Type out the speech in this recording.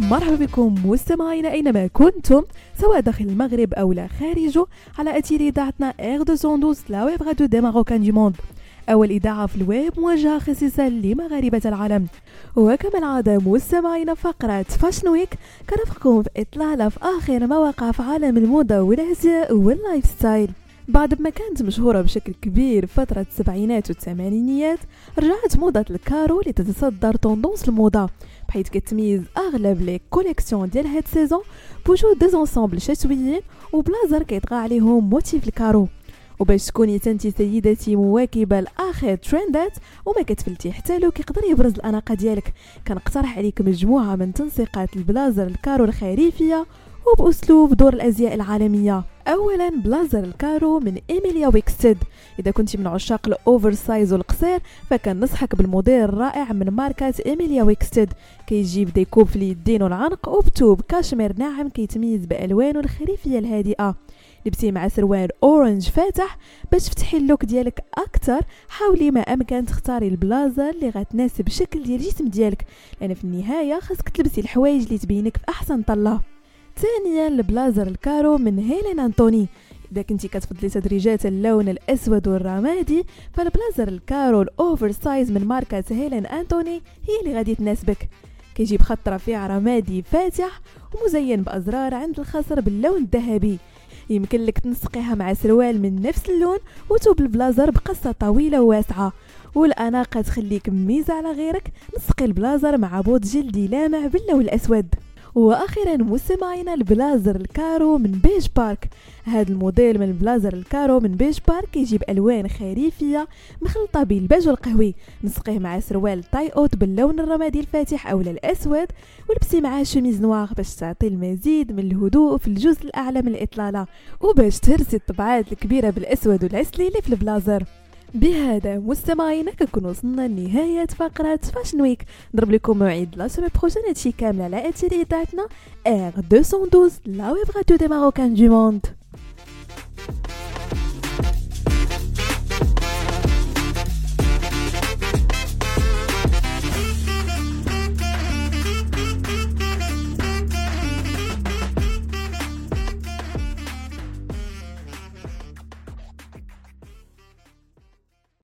مرحبا بكم مستمعينا أينما كنتم سواء داخل المغرب أو لا خارجه على اثير اذاعتنا اير 212 la web radio des Marocains du monde. أول إذاعة في الويب موجهة خصيصا لمغاربة العالم. وكما العادة مستمعين فقرة fashion week كنرافقكم في إطلالة في آخر ما وقع في عالم الموضة والأزياء وال lifestyle بعد ما كانت مشهورة بشكل كبير فترة السبعينات والثمانينيات رجعت موضة ال carreaux لتتصدر tendances الموضة بحيث كتميز أغلب les collections ديال هاد ال saison بوجود des ensembles شتويين وبلازر كيطغى عليهم motif ال carreaux. وباش تكوني حتى نتي سيدتي مواكبة لآخر ترندات وما كتفلتي حتى look كيقدر يبرز الأناقة ديالك كنقترح عليك مجموعة من تنسيقات ال blazer ال carreaux الخريفية وبأسلوب دور الأزياء العالمية. اولا blazer ال carreaux من إيميليا ويكستد إذا كنت من عشاق ال oversize والقصير فكنصحك بالموديل الرائع من ماركة إيميليا ويكستد كيجيب découpes في اليدين والعنق وبثوب. كاشمير ناعم كيتميز بألوانه الخريفية الهادئة. لبسي مع سروال orange فاتح باش تفتحي ال look ديالك أكثر حاولي ما أمكن تختاري البلازر اللي غتناسب الشكل ديال الجسم ديالك لأن في النهاية خاصك تلبسي الحوايج اللي تبينك في أحسن طلة. ثانيا ال blazer ال carreaux من هيلين انطوني إذا كنتي كتفضلي تدريجات اللون الأسود والرمادي فال blazer ال carreaux ال oversize من ماركة هيلين انطوني هي اللي غادي تناسبك. كيجيب خط رفيع رمادي فاتح ومزين بأزرار عند الخصر باللون الذهبي. يمكن لك تنسقيها مع سروال من نفس اللون وتوب البلازر بقصة طويلة وواسعة. والأناقة تخليك مميزة على غيرك. نسقي البلازر مع بوت جلدي لامع باللون الأسود. وأخيرا مستمعينا ال blazer ال carreaux من بيج بارك. هذا الموديل من ال blazer ال carreaux من بيج بارك يجيب ألوان خريفية مخلطة بين البيج والقهوي نسقيه مع سروال تاي أوت باللون الرمادي الفاتح أو الاسود ولبسي معاه chemise noire باش تعطي المزيد من الهدوء في الجزء الأعلى من الإطلالة وباش ترسي الطبعات الكبيرة بالأسود والعسلي في البلازر. بهذا مستمعينا كنكون وصلنا لنهاية فقرة fashion week نضرب لكم موعد la semaine prochaine هادشي كامل على اثير إذاعتنا اير 212 la web radio des Marocains du monde